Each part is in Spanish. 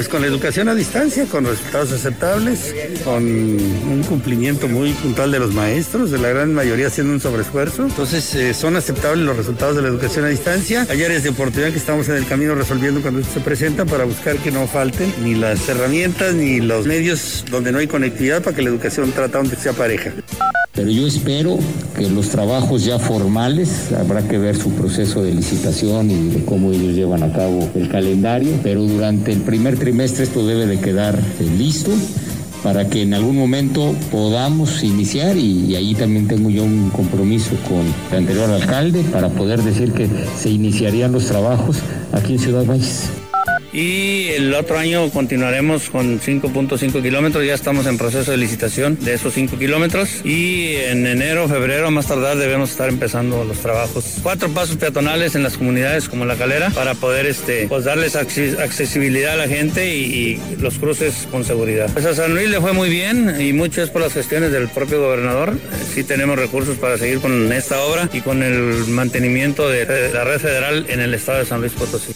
Pues con la educación a distancia, con resultados aceptables, con un cumplimiento muy puntual de los maestros, de la gran mayoría haciendo un sobreesfuerzo. Entonces eh, son aceptables los resultados de la educación a distancia. Hay áreas de oportunidad que estamos en el camino resolviendo cuando esto se presenta para buscar que no falten ni las herramientas ni los medios donde no hay conectividad para que la educación trata donde sea pareja. Pero yo espero que los trabajos ya formales, habrá que ver su proceso de licitación y de cómo ellos llevan a cabo el calendario, pero durante el primer trimestre esto debe de quedar eh, listo para que en algún momento podamos iniciar y, y, ahí también tengo yo un compromiso con el anterior alcalde para poder decir que se iniciarían los trabajos aquí en Ciudad Valles. Y el otro año continuaremos con 5.5 kilómetros, ya estamos en proceso de licitación de esos 5 kilómetros y en enero, febrero, más tardar debemos estar empezando los trabajos. Cuatro pasos peatonales en las comunidades como La Calera para poder este, pues darles accesibilidad a la gente y, los cruces con seguridad. Pues a San Luis le fue muy bien y mucho es por las gestiones del propio gobernador. Sí tenemos recursos para seguir con esta obra y con el mantenimiento de la red federal en el estado de San Luis Potosí.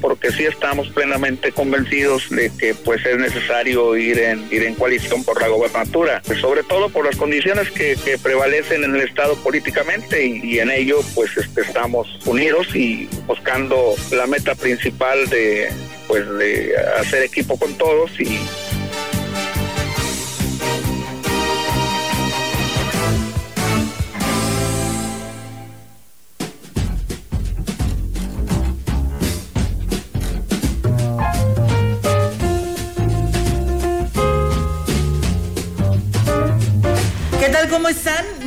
Porque sí estamos plenamente convencidos de que pues es necesario ir en ir en coalición por la gobernatura, pues, sobre todo por las condiciones que, que, prevalecen en el estado políticamente y, y en ello pues este, estamos unidos y buscando la meta principal de pues de hacer equipo con todos y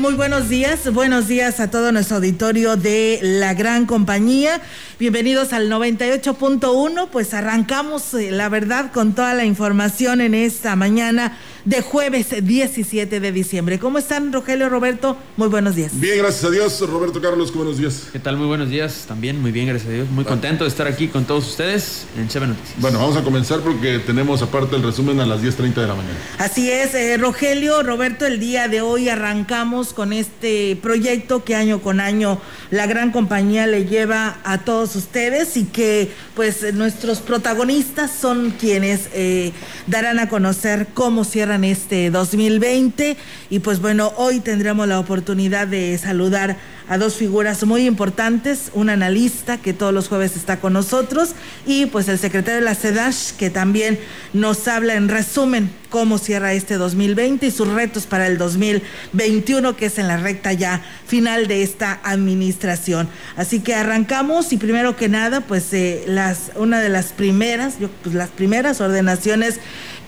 Muy buenos días. Buenos días a todo nuestro auditorio de la gran compañía. Bienvenidos al 98.1. Pues arrancamos, eh, la verdad, con toda la información en esta mañana de jueves 17 de diciembre. ¿Cómo están, Rogelio, Roberto? Muy buenos días. Bien, gracias a Dios. Roberto Carlos, buenos días. ¿Qué tal? Muy buenos días. También muy bien, gracias a Dios. Muy contento de estar aquí con todos ustedes en Cheve Noticias. Bueno, vamos a comenzar porque tenemos aparte el resumen a las 10.30 de la mañana. Así es, eh, Rogelio, Roberto, el día de hoy arrancamos con este proyecto que año con año la gran compañía le lleva a todos ustedes y que pues nuestros protagonistas son quienes eh, darán a conocer cómo cierran este 2020 y pues bueno, hoy tendremos la oportunidad de saludar a dos figuras muy importantes, un analista que todos los jueves está con nosotros y pues el secretario de la CEDASH que también nos habla en resumen cómo cierra este 2020 y sus retos para el 2021 que es en la recta ya final de esta administración. Así que arrancamos y primero que nada pues eh, las una de las primeras, yo, pues las primeras ordenaciones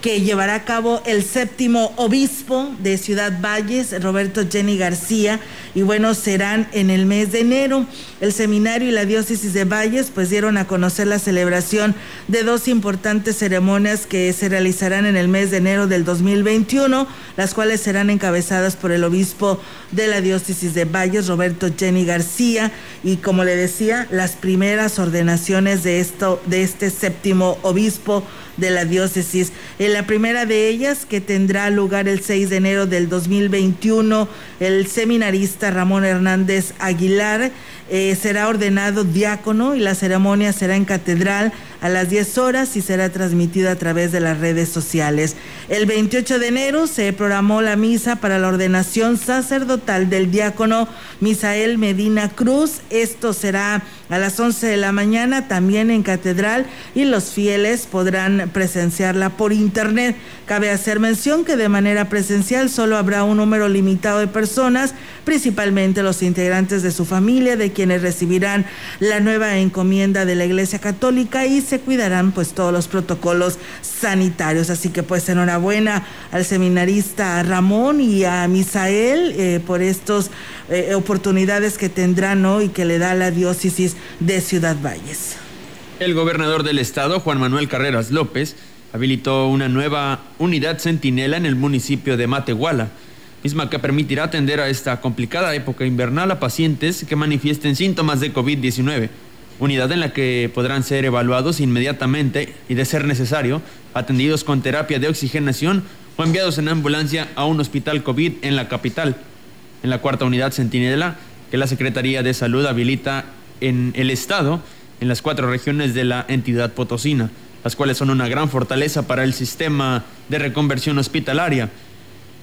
que llevará a cabo el séptimo obispo de Ciudad Valles, Roberto Jenny García, y bueno, serán en el mes de enero. El seminario y la diócesis de Valles pues dieron a conocer la celebración de dos importantes ceremonias que se realizarán en el mes de enero del 2021, las cuales serán encabezadas por el obispo de la diócesis de Valles, Roberto Jenny García, y como le decía, las primeras ordenaciones de esto de este séptimo obispo de la diócesis. En la primera de ellas, que tendrá lugar el 6 de enero del 2021, el seminarista Ramón Hernández Aguilar eh, será ordenado diácono y la ceremonia será en catedral a las 10 horas y será transmitida a través de las redes sociales. El 28 de enero se programó la misa para la ordenación sacerdotal del diácono Misael Medina Cruz. Esto será a las 11 de la mañana también en Catedral y los fieles podrán presenciarla por internet. Cabe hacer mención que de manera presencial solo habrá un número limitado de personas, principalmente los integrantes de su familia, de quienes recibirán la nueva encomienda de la Iglesia Católica y se cuidarán pues todos los protocolos sanitarios. Así que pues enhorabuena al seminarista Ramón y a Misael eh, por estas eh, oportunidades que tendrán hoy y que le da la diócesis de Ciudad Valles. El gobernador del estado, Juan Manuel Carreras López, habilitó una nueva unidad centinela en el municipio de Matehuala, misma que permitirá atender a esta complicada época invernal a pacientes que manifiesten síntomas de COVID-19. Unidad en la que podrán ser evaluados inmediatamente y, de ser necesario, atendidos con terapia de oxigenación o enviados en ambulancia a un hospital COVID en la capital. En la cuarta unidad centinela, que la Secretaría de Salud habilita en el Estado, en las cuatro regiones de la entidad potosina, las cuales son una gran fortaleza para el sistema de reconversión hospitalaria.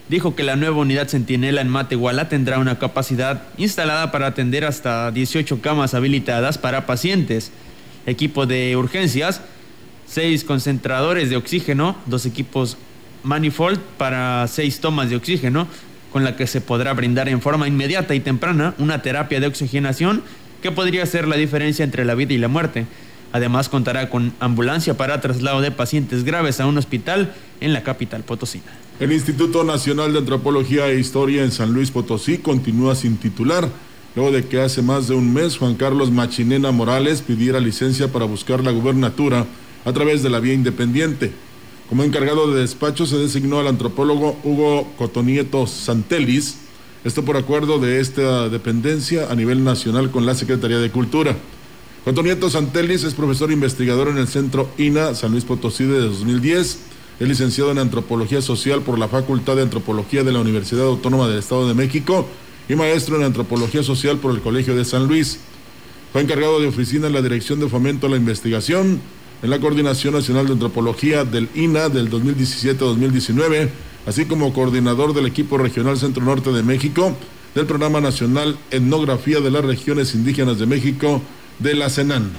Dijo que la nueva unidad Centinela en Matehuala tendrá una capacidad instalada para atender hasta 18 camas habilitadas para pacientes, equipo de urgencias, seis concentradores de oxígeno, dos equipos manifold para seis tomas de oxígeno, con la que se podrá brindar en forma inmediata y temprana una terapia de oxigenación que podría ser la diferencia entre la vida y la muerte. Además contará con ambulancia para traslado de pacientes graves a un hospital en la capital potosina. El Instituto Nacional de Antropología e Historia en San Luis Potosí continúa sin titular, luego de que hace más de un mes Juan Carlos Machinena Morales pidiera licencia para buscar la gubernatura a través de la vía independiente. Como encargado de despacho se designó al antropólogo Hugo Cotonieto Santelis, esto por acuerdo de esta dependencia a nivel nacional con la Secretaría de Cultura. Juan Nieto Santelis es profesor investigador en el Centro INA San Luis Potosí de 2010. Es licenciado en Antropología Social por la Facultad de Antropología de la Universidad Autónoma del Estado de México y maestro en Antropología Social por el Colegio de San Luis. Fue encargado de oficina en la Dirección de Fomento a la Investigación, en la Coordinación Nacional de Antropología del INA del 2017-2019 así como coordinador del equipo regional Centro Norte de México del Programa Nacional Etnografía de las Regiones Indígenas de México de la CENAN.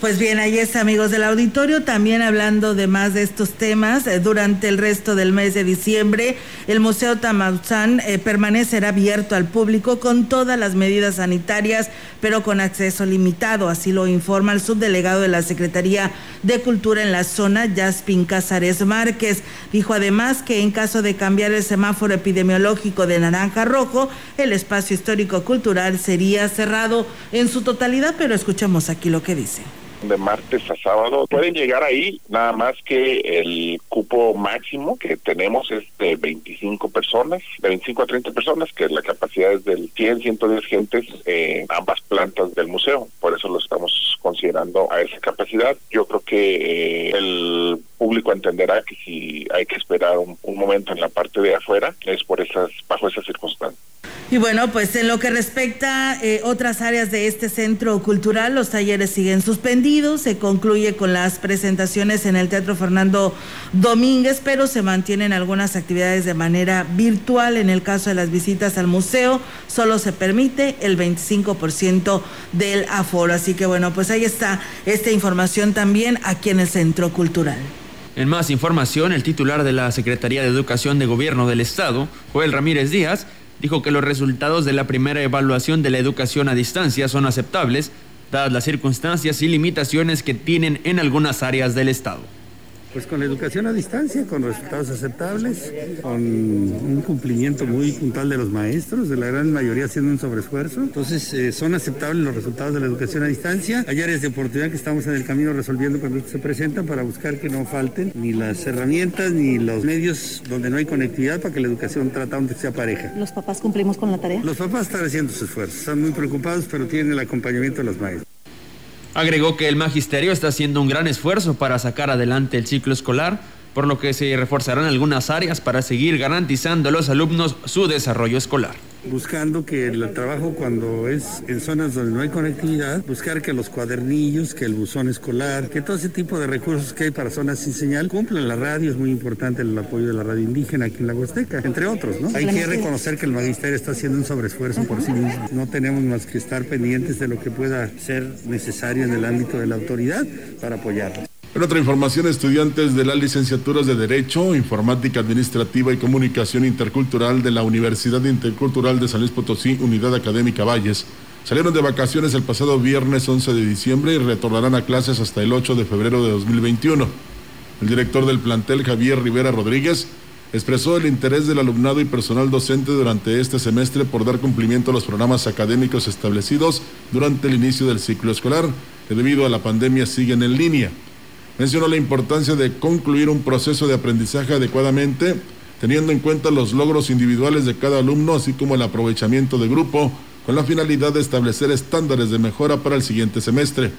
Pues bien, ahí está, amigos del auditorio, también hablando de más de estos temas. Eh, durante el resto del mes de diciembre, el Museo Tamauzán eh, permanecerá abierto al público con todas las medidas sanitarias, pero con acceso limitado. Así lo informa el subdelegado de la Secretaría de Cultura en la zona, Jaspin Casares Márquez. Dijo además que en caso de cambiar el semáforo epidemiológico de naranja a rojo, el espacio histórico cultural sería cerrado en su totalidad, pero escuchemos aquí lo que dice de martes a sábado. Pueden llegar ahí, nada más que el cupo máximo que tenemos es de 25 personas, de 25 a 30 personas, que la capacidad es del 100, 110 gentes en ambas plantas del museo. Por eso lo estamos considerando a esa capacidad. Yo creo que eh, el público entenderá que si hay que esperar un, momento en la parte de afuera es por esas bajo esas circunstancias. Y bueno, pues en lo que respecta eh, otras áreas de este centro cultural, los talleres siguen suspendidos, se concluye con las presentaciones en el Teatro Fernando Domínguez, pero se mantienen algunas actividades de manera virtual. En el caso de las visitas al museo, solo se permite el 25% del aforo. Así que bueno, pues ahí está esta información también aquí en el Centro Cultural. En más información, el titular de la Secretaría de Educación de Gobierno del Estado, Joel Ramírez Díaz, dijo que los resultados de la primera evaluación de la educación a distancia son aceptables, dadas las circunstancias y limitaciones que tienen en algunas áreas del Estado. Pues con la educación a distancia, con resultados aceptables, con un cumplimiento muy puntual de los maestros, de la gran mayoría haciendo un sobreesfuerzo. Entonces, eh, son aceptables los resultados de la educación a distancia. Hay áreas de oportunidad que estamos en el camino resolviendo cuando se presentan para buscar que no falten ni las herramientas ni los medios donde no hay conectividad para que la educación tratando sea pareja. ¿Los papás cumplimos con la tarea? Los papás están haciendo sus esfuerzos, están muy preocupados, pero tienen el acompañamiento de los maestros. Agregó que el magisterio está haciendo un gran esfuerzo para sacar adelante el ciclo escolar, por lo que se reforzarán algunas áreas para seguir garantizando a los alumnos su desarrollo escolar. Buscando que el trabajo cuando es en zonas donde no hay conectividad, buscar que los cuadernillos, que el buzón escolar, que todo ese tipo de recursos que hay para zonas sin señal cumplan la radio, es muy importante el apoyo de la radio indígena aquí en la Huasteca, entre otros, ¿no? Hay que reconocer que el magisterio está haciendo un sobreesfuerzo por sí mismo. No tenemos más que estar pendientes de lo que pueda ser necesario en el ámbito de la autoridad para apoyarlos. En otra información, estudiantes de las licenciaturas de Derecho, Informática Administrativa y Comunicación Intercultural de la Universidad Intercultural de San Luis Potosí, Unidad Académica Valles, salieron de vacaciones el pasado viernes 11 de diciembre y retornarán a clases hasta el 8 de febrero de 2021. El director del plantel, Javier Rivera Rodríguez, expresó el interés del alumnado y personal docente durante este semestre por dar cumplimiento a los programas académicos establecidos durante el inicio del ciclo escolar, que debido a la pandemia siguen en línea mencionó la importancia de concluir un proceso de aprendizaje adecuadamente, teniendo en cuenta los logros individuales de cada alumno, así como el aprovechamiento de grupo, con la finalidad de establecer estándares de mejora para el siguiente semestre.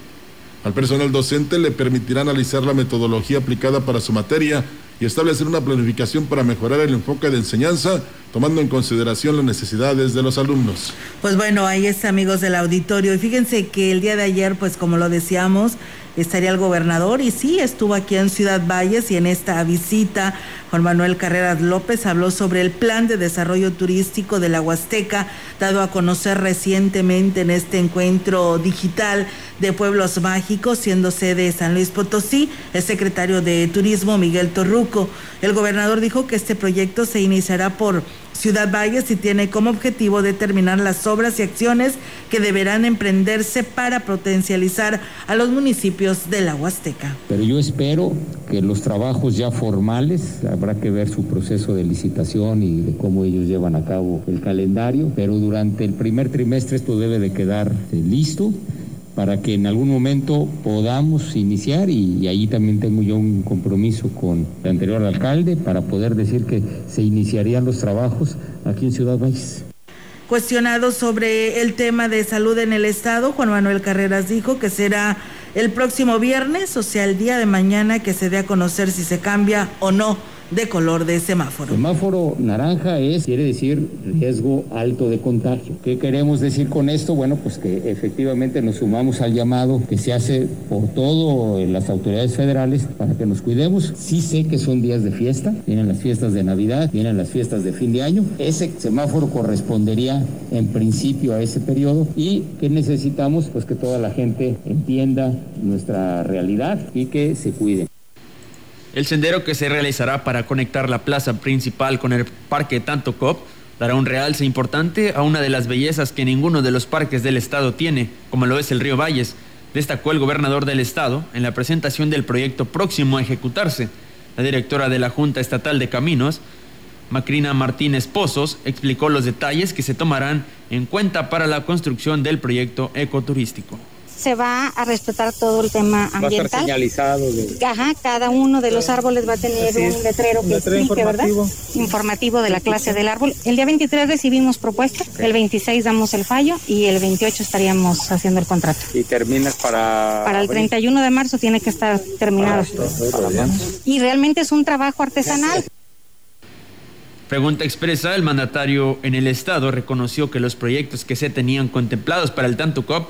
Al personal docente le permitirá analizar la metodología aplicada para su materia y establecer una planificación para mejorar el enfoque de enseñanza, tomando en consideración las necesidades de los alumnos. Pues bueno, ahí está amigos del auditorio. Y fíjense que el día de ayer, pues como lo decíamos, estaría el gobernador y sí, estuvo aquí en Ciudad Valles y en esta visita Juan Manuel Carreras López habló sobre el plan de desarrollo turístico de la Huasteca dado a conocer recientemente en este encuentro digital de pueblos mágicos, siendo sede San Luis Potosí, el secretario de Turismo Miguel Torruco. El gobernador dijo que este proyecto se iniciará por Ciudad Valles y tiene como objetivo determinar las obras y acciones que deberán emprenderse para potencializar a los municipios de la Huasteca. Pero yo espero que los trabajos ya formales, habrá que ver su proceso de licitación y de cómo ellos llevan a cabo el calendario, pero durante el primer trimestre esto debe de quedar eh, listo para que en algún momento podamos iniciar y, ahí también tengo yo un compromiso con el anterior alcalde para poder decir que se iniciarían los trabajos aquí en Ciudad Valles. Cuestionado sobre el tema de salud en el estado, Juan Manuel Carreras dijo que será el próximo viernes, o sea, el día de mañana, que se dé a conocer si se cambia o no de color de semáforo. Semáforo naranja es, quiere decir riesgo alto de contagio. ¿Qué queremos decir con esto? Bueno, pues que efectivamente nos sumamos al llamado que se hace por todo en las autoridades federales para que nos cuidemos. Sí sé que son días de fiesta, vienen las fiestas de Navidad, vienen las fiestas de fin de año. Ese semáforo correspondería en principio a ese periodo y que necesitamos pues que toda la gente entienda nuestra realidad y que se cuide. El sendero que se realizará para conectar la plaza principal con el Parque Tanto Cop dará un realce importante a una de las bellezas que ninguno de los parques del estado tiene, como lo es el río Valles, destacó el gobernador del estado en la presentación del proyecto próximo a ejecutarse. La directora de la Junta Estatal de Caminos, Macrina Martínez Pozos, explicó los detalles que se tomarán en cuenta para la construcción del proyecto ecoturístico se va a respetar todo el tema ambiental. Va a estar señalizado. Ajá, cada uno de los árboles va a tener un letrero que explique, informativo. ¿verdad? Informativo de la clase del árbol. El día 23 recibimos propuestas, el 26 damos el fallo y el 28 estaríamos haciendo el contrato. ¿Y terminas para...? Para el 31 de marzo tiene que estar terminado. y realmente es un trabajo artesanal. Pregunta expresa, el mandatario en el Estado reconoció que los proyectos que se tenían contemplados para el Tanto COP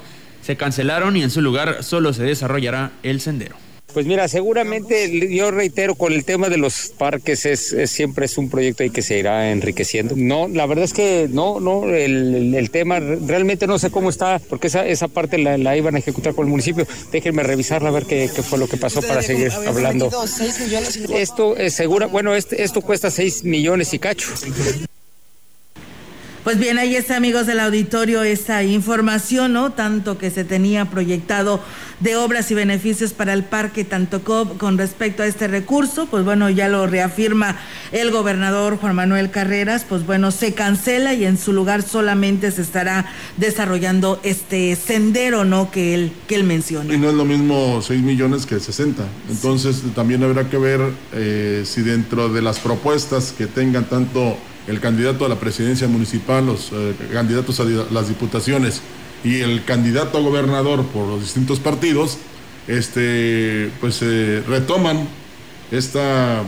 se cancelaron y en su lugar solo se desarrollará el sendero. Pues mira, seguramente yo reitero con el tema de los parques es, siempre es un proyecto ahí que se irá enriqueciendo. No, la verdad es que no, no, el, tema realmente no sé cómo está, porque esa, esa parte la, iban a ejecutar con el municipio. Déjenme revisarla a ver qué, fue lo que pasó para seguir hablando. Esto es segura, bueno, este, esto cuesta 6 millones y cacho. Pues bien, ahí está, amigos del auditorio, esa información, ¿no? Tanto que se tenía proyectado de obras y beneficios para el Parque Tantocop con respecto a este recurso, pues bueno, ya lo reafirma el gobernador Juan Manuel Carreras, pues bueno, se cancela y en su lugar solamente se estará desarrollando este sendero, ¿no? Que él, que él menciona. Y no es lo mismo 6 millones que 60. Entonces también habrá que ver eh, si dentro de las propuestas que tengan tanto el candidato a la presidencia municipal, los eh, candidatos a las diputaciones y el candidato a gobernador por los distintos partidos, este, pues retoman esta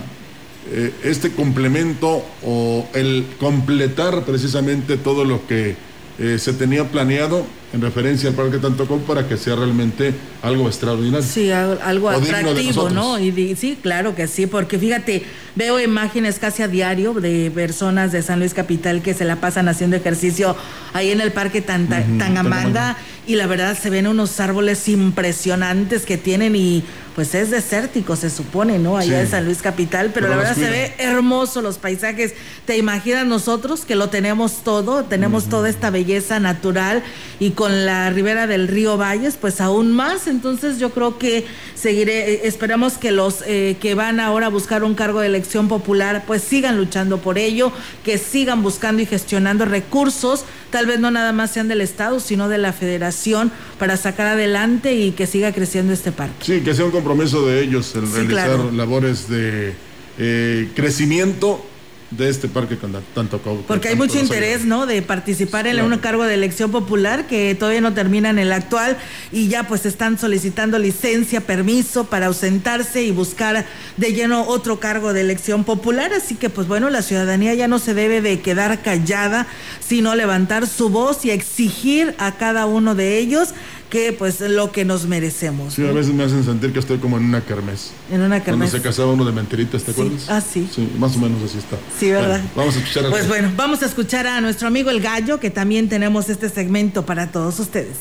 eh, este complemento o el completar precisamente todo lo que eh, se tenía planeado en referencia al Parque Tantocó para que sea realmente algo extraordinario. Sí, algo atractivo, ¿no? Y, sí, claro que sí, porque fíjate, veo imágenes casi a diario de personas de San Luis Capital que se la pasan haciendo ejercicio ahí en el Parque Tangamanga y la verdad se ven unos árboles impresionantes que tienen y pues es desértico, se supone, ¿no? Allá en San Luis Capital, pero, la verdad se ve hermoso los paisajes. ¿Te imaginas nosotros que lo tenemos todo? Tenemos toda esta belleza natural y con la ribera del río Valles, pues aún más. Entonces yo creo que seguiré, eh, esperamos que los eh, que van ahora a buscar un cargo de elección popular, pues sigan luchando por ello, que sigan buscando y gestionando recursos, tal vez no nada más sean del Estado, sino de la Federación, para sacar adelante y que siga creciendo este parque. Sí, que sea un compromiso de ellos el realizar labores de eh, crecimiento de este parque tanto Porque hay mucho interés, ¿no? De participar en un cargo de elección popular que todavía no termina en el actual y ya pues están solicitando licencia, permiso para ausentarse y buscar de lleno otro cargo de elección popular. Así que pues bueno, la ciudadanía ya no se debe de quedar callada, sino levantar su voz y exigir a cada uno de ellos que pues lo que nos merecemos. Sí, a veces me hacen sentir que estoy como en una kermés. En una kermés. Cuando se casaba uno de mentiritas, ¿te acuerdas? Ah, sí. Sí, más o menos así está. Sí, ¿verdad? vamos a escuchar a Pues bueno, vamos a escuchar a nuestro amigo El Gallo, que también tenemos este segmento para todos ustedes.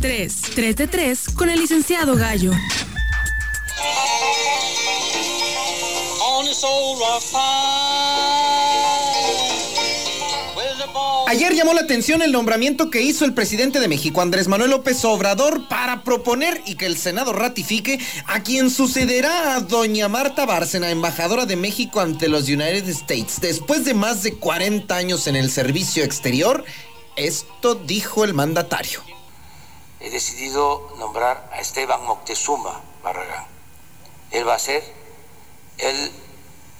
3, 3 de 3 con el licenciado Gallo. Ayer llamó la atención el nombramiento que hizo el presidente de México, Andrés Manuel López Obrador, para proponer y que el Senado ratifique a quien sucederá a doña Marta Bárcena, embajadora de México ante los United States. Después de más de 40 años en el servicio exterior, esto dijo el mandatario. He decidido nombrar a Esteban Moctezuma Barragán. Él va a ser el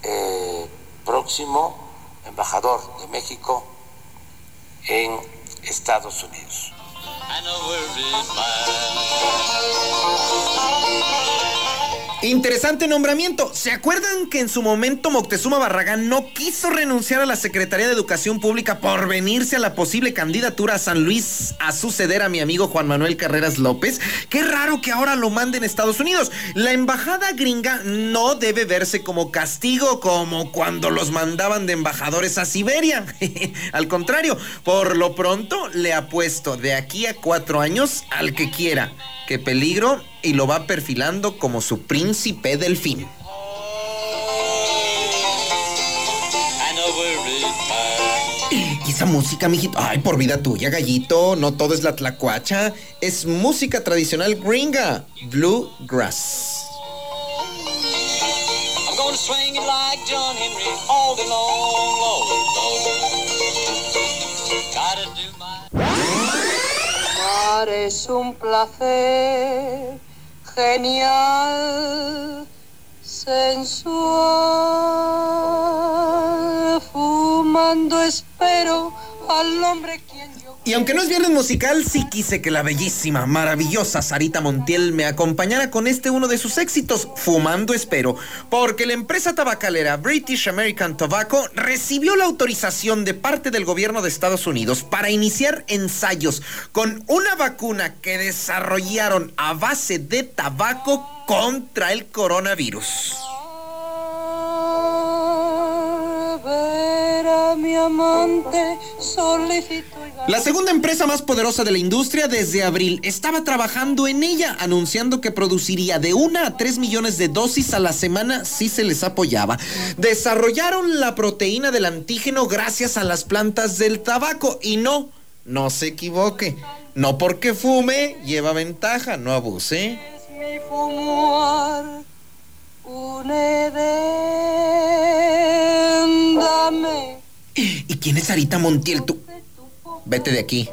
eh, próximo embajador de México en Estados Unidos. Interesante nombramiento. ¿Se acuerdan que en su momento Moctezuma Barragán no quiso renunciar a la Secretaría de Educación Pública por venirse a la posible candidatura a San Luis a suceder a mi amigo Juan Manuel Carreras López? Qué raro que ahora lo manden a Estados Unidos. La embajada gringa no debe verse como castigo como cuando los mandaban de embajadores a Siberia. al contrario, por lo pronto le apuesto de aquí a cuatro años al que quiera. Qué peligro y lo va perfilando como su príncipe delfín. Y esa música, mijito, ay, por vida tuya, gallito, no todo es la tlacuacha, es música tradicional gringa, bluegrass. es un placer genial, sensual, fumando espero al hombre y aunque no es viernes musical, sí quise que la bellísima, maravillosa Sarita Montiel me acompañara con este uno de sus éxitos, Fumando Espero, porque la empresa tabacalera British American Tobacco recibió la autorización de parte del gobierno de Estados Unidos para iniciar ensayos con una vacuna que desarrollaron a base de tabaco contra el coronavirus. Mi amante, la segunda empresa más poderosa de la industria desde abril estaba trabajando en ella, anunciando que produciría de una a tres millones de dosis a la semana si se les apoyaba. Desarrollaron la proteína del antígeno gracias a las plantas del tabaco y no, no se equivoque. No porque fume lleva ventaja, no abuse. ¿Y quién es Sarita Montiel? Tú. Vete de aquí.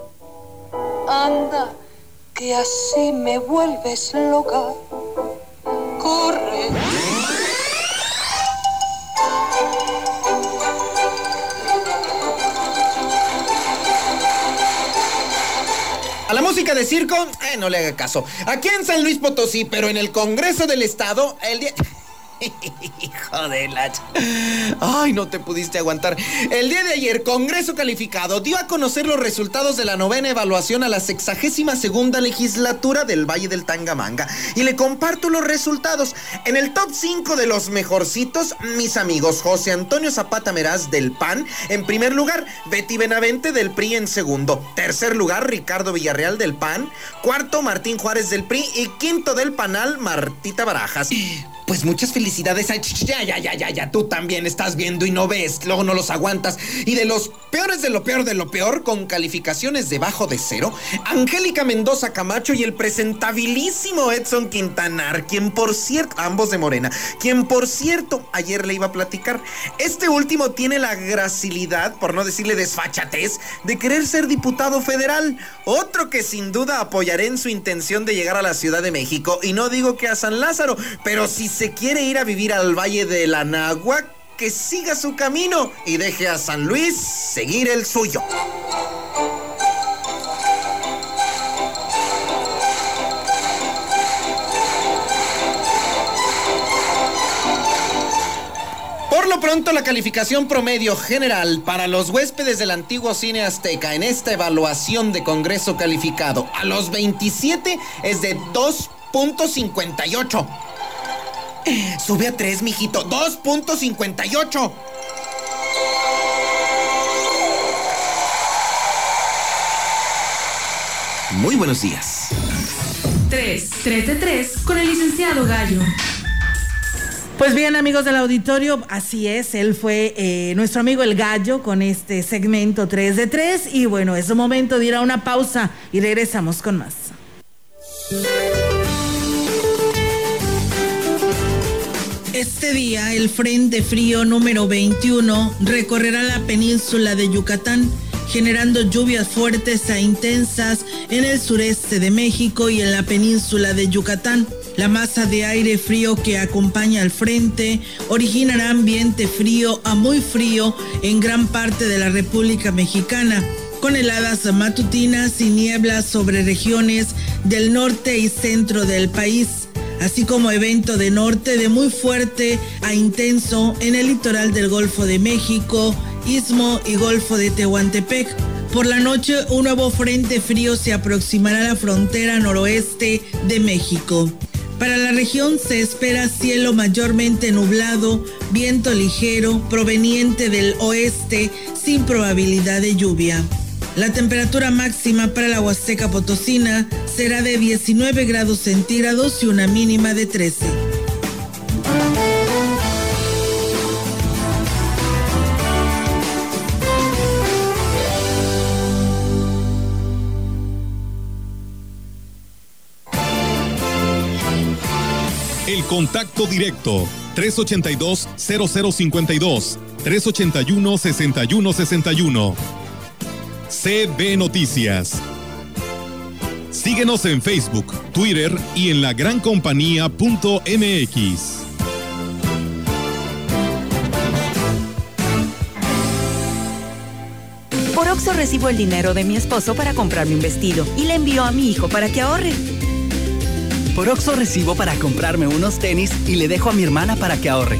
Anda, que así me vuelves loca. Corre. A la música de circo, eh, no le haga caso. Aquí en San Luis Potosí, pero en el Congreso del Estado, el día... Hijo de la... Ay, no te pudiste aguantar. El día de ayer, Congreso Calificado dio a conocer los resultados de la novena evaluación a la sexagésima segunda legislatura del Valle del Tangamanga. Y le comparto los resultados. En el top 5 de los mejorcitos, mis amigos José Antonio Zapata Meraz del PAN en primer lugar, Betty Benavente del PRI en segundo. Tercer lugar, Ricardo Villarreal del PAN. Cuarto, Martín Juárez del PRI. Y quinto del PANAL, Martita Barajas. Pues muchas felicidades. ya, ya, ya, ya, ya. Tú también estás viendo y no ves. Luego no los aguantas. Y de los peores de lo peor de lo peor, con calificaciones debajo de cero, Angélica Mendoza Camacho y el presentabilísimo Edson Quintanar, quien por cierto, ambos de Morena, quien por cierto, ayer le iba a platicar. Este último tiene la gracilidad, por no decirle desfachatez, de querer ser diputado federal. Otro que sin duda apoyaré en su intención de llegar a la Ciudad de México. Y no digo que a San Lázaro, pero si se quiere ir a vivir al Valle de la Náhuac, que siga su camino y deje a San Luis seguir el suyo. Por lo pronto, la calificación promedio general para los huéspedes del antiguo cine azteca en esta evaluación de Congreso calificado a los 27 es de 2.58. Sube a 3, mijito. 2.58. Muy buenos días. 3, 3 de 3 con el licenciado Gallo. Pues bien, amigos del auditorio, así es, él fue eh, nuestro amigo el gallo con este segmento 3 de 3 y bueno, es un momento de ir a una pausa y regresamos con más. Este día, el Frente Frío número 21 recorrerá la península de Yucatán, generando lluvias fuertes e intensas en el sureste de México y en la península de Yucatán. La masa de aire frío que acompaña al frente originará ambiente frío a muy frío en gran parte de la República Mexicana con heladas matutinas y nieblas sobre regiones del norte y centro del país así como evento de norte de muy fuerte a intenso en el litoral del Golfo de México, Istmo y Golfo de Tehuantepec. Por la noche, un nuevo frente frío se aproximará a la frontera noroeste de México. Para la región se espera cielo mayormente nublado, viento ligero proveniente del oeste sin probabilidad de lluvia. La temperatura máxima para la Huasteca Potosina será de 19 grados centígrados y una mínima de 13. El contacto directo 382 0052 381 6161 CB Noticias. Síguenos en Facebook, Twitter y en la gran compañía.mx. Por Oxo recibo el dinero de mi esposo para comprarme un vestido y le envío a mi hijo para que ahorre. Por Oxo recibo para comprarme unos tenis y le dejo a mi hermana para que ahorre.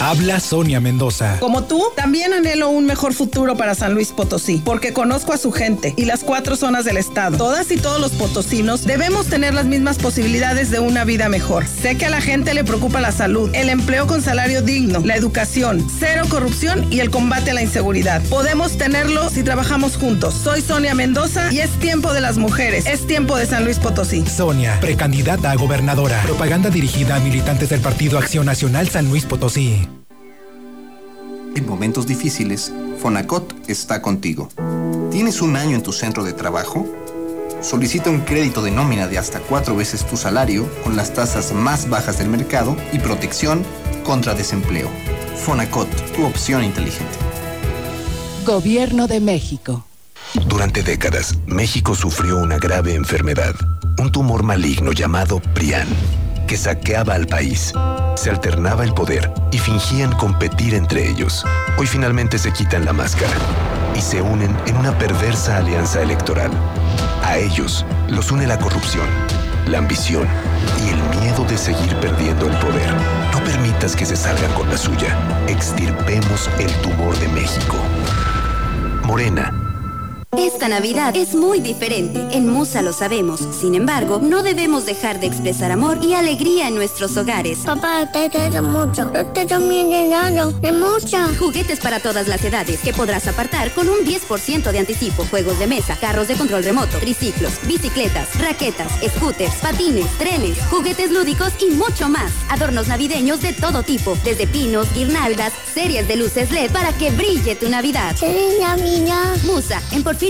Habla Sonia Mendoza. Como tú, también anhelo un mejor futuro para San Luis Potosí, porque conozco a su gente y las cuatro zonas del estado. Todas y todos los potosinos debemos tener las mismas posibilidades de una vida mejor. Sé que a la gente le preocupa la salud, el empleo con salario digno, la educación, cero corrupción y el combate a la inseguridad. Podemos tenerlo si trabajamos juntos. Soy Sonia Mendoza y es tiempo de las mujeres. Es tiempo de San Luis Potosí. Sonia, precandidata a gobernadora. Propaganda dirigida a militantes del Partido Acción Nacional San Luis Potosí. En momentos difíciles, Fonacot está contigo. ¿Tienes un año en tu centro de trabajo? Solicita un crédito de nómina de hasta cuatro veces tu salario con las tasas más bajas del mercado y protección contra desempleo. Fonacot, tu opción inteligente. Gobierno de México. Durante décadas, México sufrió una grave enfermedad, un tumor maligno llamado PRIAN que saqueaba al país. Se alternaba el poder y fingían competir entre ellos. Hoy finalmente se quitan la máscara. y se unen en una perversa alianza electoral. A ellos los une la corrupción, la ambición y el miedo de seguir perdiendo el poder. No permitas que se salgan con la suya. Extirpemos el tumor de México. Morena esta Navidad es muy diferente. En Musa lo sabemos. Sin embargo, no debemos dejar de expresar amor y alegría en nuestros hogares. Papá, te quiero mucho. Te también regalo de mucho. Juguetes para todas las edades que podrás apartar con un 10% de anticipo. Juegos de mesa, carros de control remoto, triciclos, bicicletas, raquetas, scooters, patines, trenes, juguetes lúdicos y mucho más. Adornos navideños de todo tipo, desde pinos, guirnaldas, series de luces LED para que brille tu Navidad. ¡Feliz Navidad! Musa, en Porfirio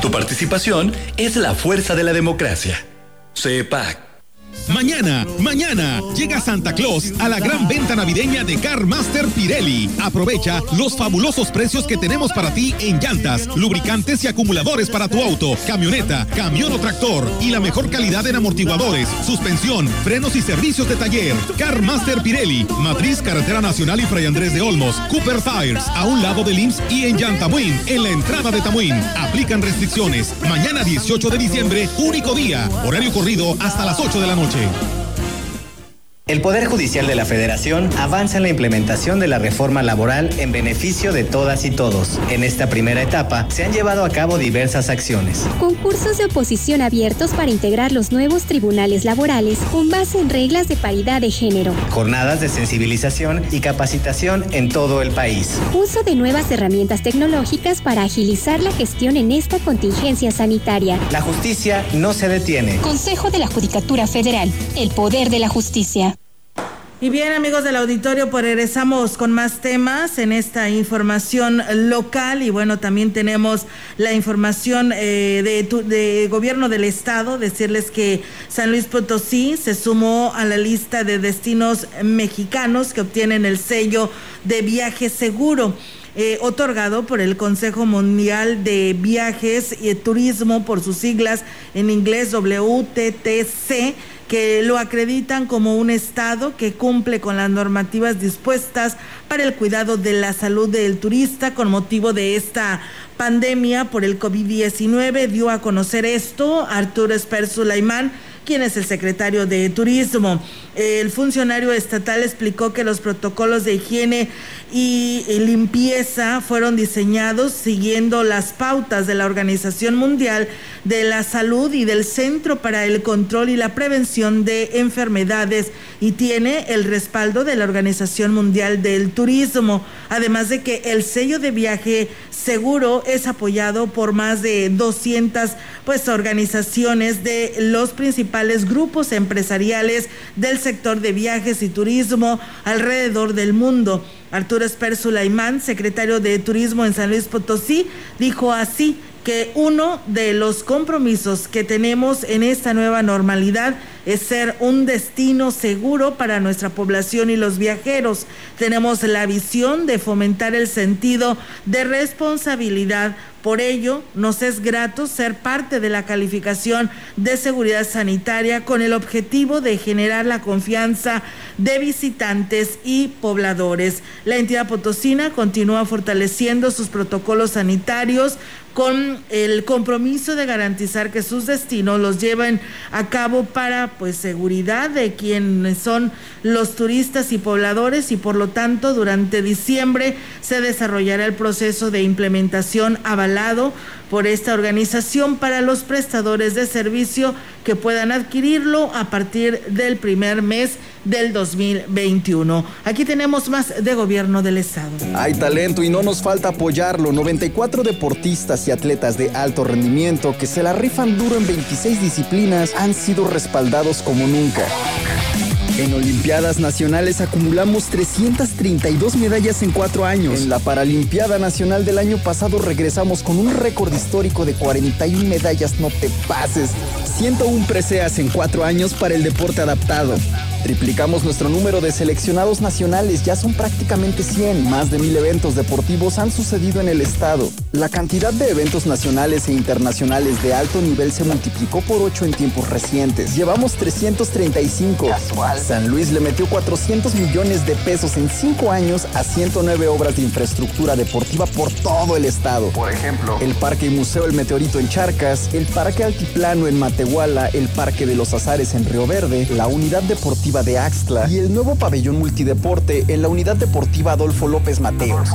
Tu participación es la fuerza de la democracia. CEPAC. Mañana, mañana, llega Santa Claus a la gran venta navideña de Car Master Pirelli. Aprovecha los fabulosos precios que tenemos para ti en llantas, lubricantes y acumuladores para tu auto, camioneta, camión o tractor y la mejor calidad en amortiguadores, suspensión, frenos y servicios de taller. Car Master Pirelli, Matriz Carretera Nacional y Fray Andrés de Olmos, Cooper Tires, a un lado del IMSS y en Yantamuín, en la entrada de Tamuín. Aplican restricciones. Mañana 18 de diciembre, único día, horario corrido hasta las 8 de la noche. King. El Poder Judicial de la Federación avanza en la implementación de la reforma laboral en beneficio de todas y todos. En esta primera etapa se han llevado a cabo diversas acciones. Concursos de oposición abiertos para integrar los nuevos tribunales laborales con base en reglas de paridad de género. Jornadas de sensibilización y capacitación en todo el país. Uso de nuevas herramientas tecnológicas para agilizar la gestión en esta contingencia sanitaria. La justicia no se detiene. Consejo de la Judicatura Federal. El poder de la justicia. Y bien, amigos del auditorio, pues regresamos con más temas en esta información local y bueno, también tenemos la información eh, de, de, gobierno del estado, decirles que San Luis Potosí se sumó a la lista de destinos mexicanos que obtienen el sello de viaje seguro. Eh, otorgado por el Consejo Mundial de Viajes y Turismo por sus siglas en inglés WTTC que lo acreditan como un Estado que cumple con las normativas dispuestas para el cuidado de la salud del turista con motivo de esta pandemia por el COVID-19. Dio a conocer esto Arturo Esper Sulaimán quien es el secretario de Turismo. El funcionario estatal explicó que los protocolos de higiene y limpieza fueron diseñados siguiendo las pautas de la Organización Mundial de la Salud y del Centro para el Control y la Prevención de Enfermedades y tiene el respaldo de la Organización Mundial del Turismo, además de que el sello de viaje seguro es apoyado por más de 200 pues organizaciones de los principales grupos empresariales del sector de viajes y turismo alrededor del mundo. Arturo Esper Sulaimán, secretario de Turismo en San Luis Potosí, dijo así que uno de los compromisos que tenemos en esta nueva normalidad es ser un destino seguro para nuestra población y los viajeros. Tenemos la visión de fomentar el sentido de responsabilidad. Por ello, nos es grato ser parte de la calificación de seguridad sanitaria con el objetivo de generar la confianza de visitantes y pobladores. La entidad potosina continúa fortaleciendo sus protocolos sanitarios con el compromiso de garantizar que sus destinos los lleven a cabo para pues seguridad de quienes son los turistas y pobladores y por lo tanto durante diciembre se desarrollará el proceso de implementación avalado por esta organización para los prestadores de servicio que puedan adquirirlo a partir del primer mes del 2021. Aquí tenemos más de gobierno del estado. Hay talento y no nos falta apoyarlo. 94 deportistas y atletas de alto rendimiento que se la rifan duro en 26 disciplinas han sido respaldados como nunca. En Olimpiadas Nacionales acumulamos 332 medallas en cuatro años. En la Paralimpiada Nacional del año pasado regresamos con un récord histórico de 41 medallas, no te pases. 101 preseas en cuatro años para el deporte adaptado. Triplicamos nuestro número de seleccionados nacionales, ya son prácticamente 100. Más de mil eventos deportivos han sucedido en el estado. La cantidad de eventos nacionales e internacionales de alto nivel se multiplicó por 8 en tiempos recientes. Llevamos 335. Casual. San Luis le metió 400 millones de pesos en 5 años a 109 obras de infraestructura deportiva por todo el estado. Por ejemplo, el Parque y Museo El Meteorito en Charcas, el Parque Altiplano en Matehuala, el Parque de los Azares en Río Verde, la Unidad Deportiva de Axtla y el nuevo pabellón multideporte en la Unidad Deportiva Adolfo López Mateos.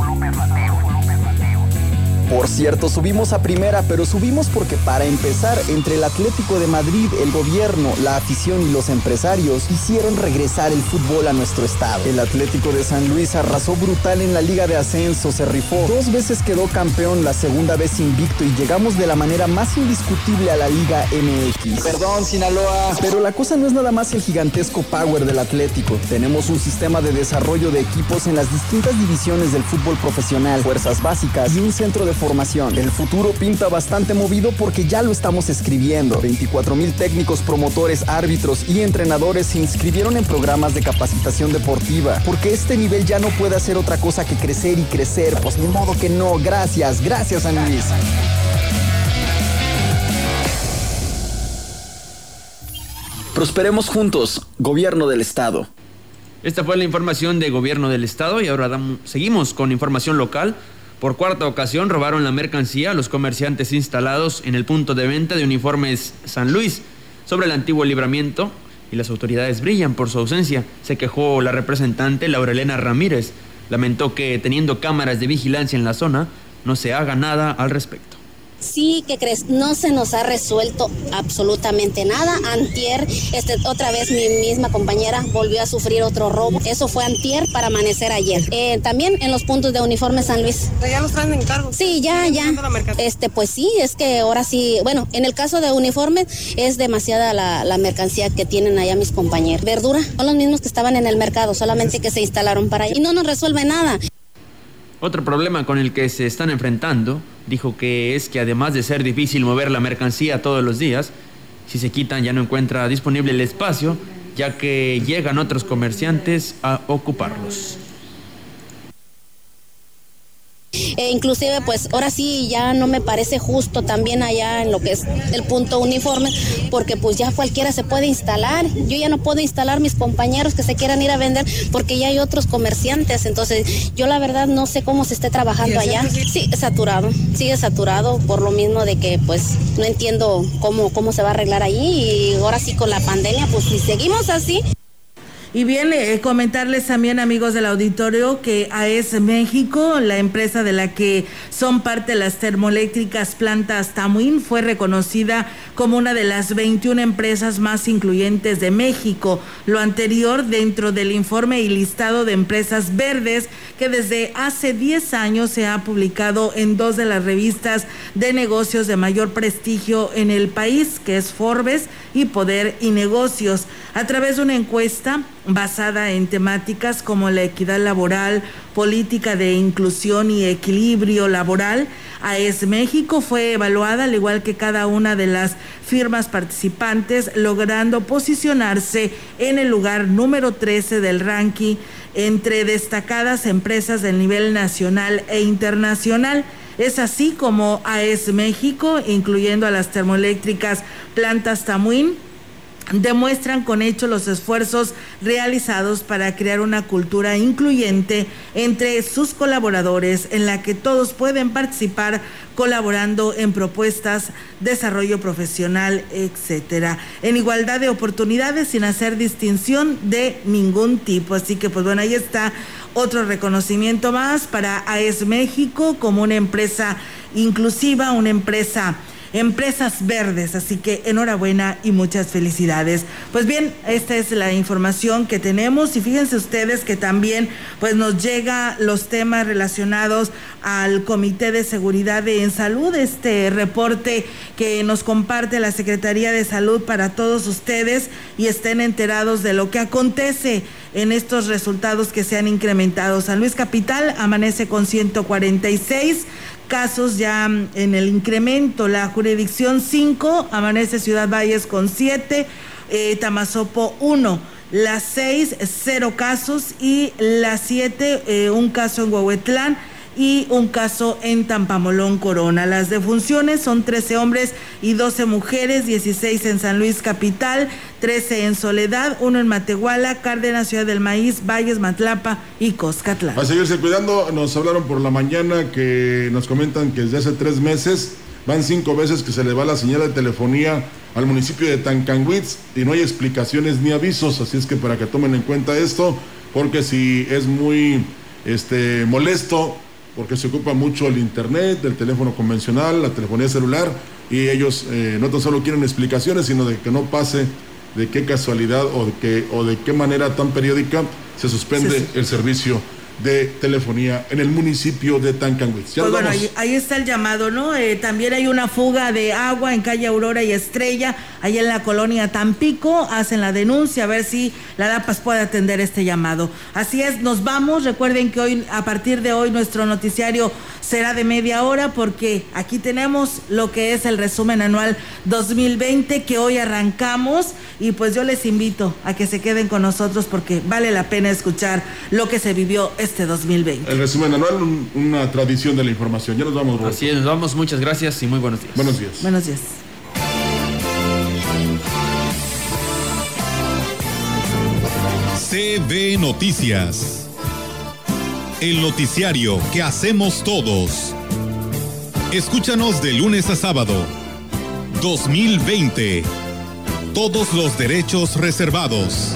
Por cierto, subimos a primera, pero subimos porque para empezar, entre el Atlético de Madrid, el gobierno, la afición y los empresarios hicieron regresar el fútbol a nuestro estado. El Atlético de San Luis arrasó brutal en la Liga de Ascenso, se rifó. Dos veces quedó campeón, la segunda vez invicto y llegamos de la manera más indiscutible a la Liga MX. Perdón, Sinaloa. Pero la cosa no es nada más el gigantesco power del Atlético. Tenemos un sistema de desarrollo de equipos en las distintas divisiones del fútbol profesional, fuerzas básicas y un centro de formación. El futuro pinta bastante movido porque ya lo estamos escribiendo. 24 mil técnicos, promotores, árbitros y entrenadores se inscribieron en programas de capacitación deportiva. Porque este nivel ya no puede hacer otra cosa que crecer y crecer. Pues ni modo que no. Gracias, gracias San Luis. Prosperemos juntos, gobierno del estado. Esta fue la información de gobierno del estado y ahora damos, seguimos con información local. Por cuarta ocasión robaron la mercancía a los comerciantes instalados en el punto de venta de uniformes San Luis sobre el antiguo libramiento y las autoridades brillan por su ausencia. Se quejó la representante Laurelena Ramírez. Lamentó que teniendo cámaras de vigilancia en la zona no se haga nada al respecto. Sí, que crees, no se nos ha resuelto absolutamente nada. Antier, este, otra vez mi misma compañera volvió a sufrir otro robo. Eso fue antier para amanecer ayer. Eh, también en los puntos de uniforme San Luis. ¿Ya los traen en cargo? Sí, ya, ya. Este, pues sí, es que ahora sí, bueno, en el caso de uniformes es demasiada la, la mercancía que tienen allá mis compañeros. Verdura, son los mismos que estaban en el mercado, solamente que se instalaron para allá. Y no nos resuelve nada. Otro problema con el que se están enfrentando, dijo que es que además de ser difícil mover la mercancía todos los días, si se quitan ya no encuentra disponible el espacio, ya que llegan otros comerciantes a ocuparlos. E inclusive pues ahora sí ya no me parece justo también allá en lo que es el punto uniforme porque pues ya cualquiera se puede instalar. Yo ya no puedo instalar mis compañeros que se quieran ir a vender porque ya hay otros comerciantes. Entonces yo la verdad no sé cómo se esté trabajando allá. sí saturado sigue saturado por lo mismo de que pues no entiendo cómo cómo se va a arreglar ahí. Y ahora sí con la pandemia pues si seguimos así y bien, eh, comentarles también, amigos del auditorio, que AES México, la empresa de la que son parte las termoeléctricas plantas Tamuín, fue reconocida como una de las 21 empresas más incluyentes de México. Lo anterior dentro del informe y listado de empresas verdes que desde hace 10 años se ha publicado en dos de las revistas de negocios de mayor prestigio en el país, que es Forbes y Poder y Negocios. A través de una encuesta, basada en temáticas como la equidad laboral, política de inclusión y equilibrio laboral. AES México fue evaluada al igual que cada una de las firmas participantes, logrando posicionarse en el lugar número 13 del ranking entre destacadas empresas del nivel nacional e internacional. Es así como AES México, incluyendo a las termoeléctricas Plantas Tamuín, demuestran con hecho los esfuerzos realizados para crear una cultura incluyente entre sus colaboradores en la que todos pueden participar colaborando en propuestas, desarrollo profesional, etcétera, en igualdad de oportunidades sin hacer distinción de ningún tipo. Así que pues bueno, ahí está otro reconocimiento más para AES México como una empresa inclusiva, una empresa empresas verdes. Así que enhorabuena y muchas felicidades. Pues bien, esta es la información que tenemos y fíjense ustedes que también pues nos llega los temas relacionados al Comité de Seguridad en Salud, este reporte que nos comparte la Secretaría de Salud para todos ustedes y estén enterados de lo que acontece en estos resultados que se han incrementado. San Luis Capital amanece con 146 casos ya en el incremento. La jurisdicción 5 amanece Ciudad Valles con 7, eh, Tamazopo 1. La 6, 0 casos y la 7, eh, un caso en Huehuetlán y un caso en Tampamolón Corona. Las defunciones son 13 hombres y 12 mujeres, 16 en San Luis Capital, 13 en Soledad, uno en Matehuala, Cárdenas, Ciudad del Maíz, Valles, Matlapa y Coscatlán. A seguirse cuidando, nos hablaron por la mañana que nos comentan que desde hace tres meses van cinco veces que se le va la señal de telefonía al municipio de Tancanwitz y no hay explicaciones ni avisos, así es que para que tomen en cuenta esto, porque si es muy este, molesto porque se ocupa mucho el internet, el teléfono convencional, la telefonía celular, y ellos eh, no tan solo quieren explicaciones, sino de que no pase de qué casualidad o de qué, o de qué manera tan periódica se suspende el servicio de telefonía en el municipio de Tancanwitz. Pues bueno, ahí, está el llamado, ¿no? Eh, también hay una fuga de agua en calle Aurora y Estrella, ahí en la colonia Tampico, hacen la denuncia a ver si la DAPAS puede atender este llamado. Así es, nos vamos, recuerden que hoy, a partir de hoy, nuestro noticiario será de media hora porque aquí tenemos lo que es el resumen anual 2020 que hoy arrancamos y pues yo les invito a que se queden con nosotros porque vale la pena escuchar lo que se vivió este 2020. El resumen anual, una tradición de la información. Ya nos vamos. Así es, nos vamos. Muchas gracias y muy buenos días. Buenos días. Buenos días. CB Noticias. El noticiario que hacemos todos. Escúchanos de lunes a sábado. 2020. Todos los derechos reservados.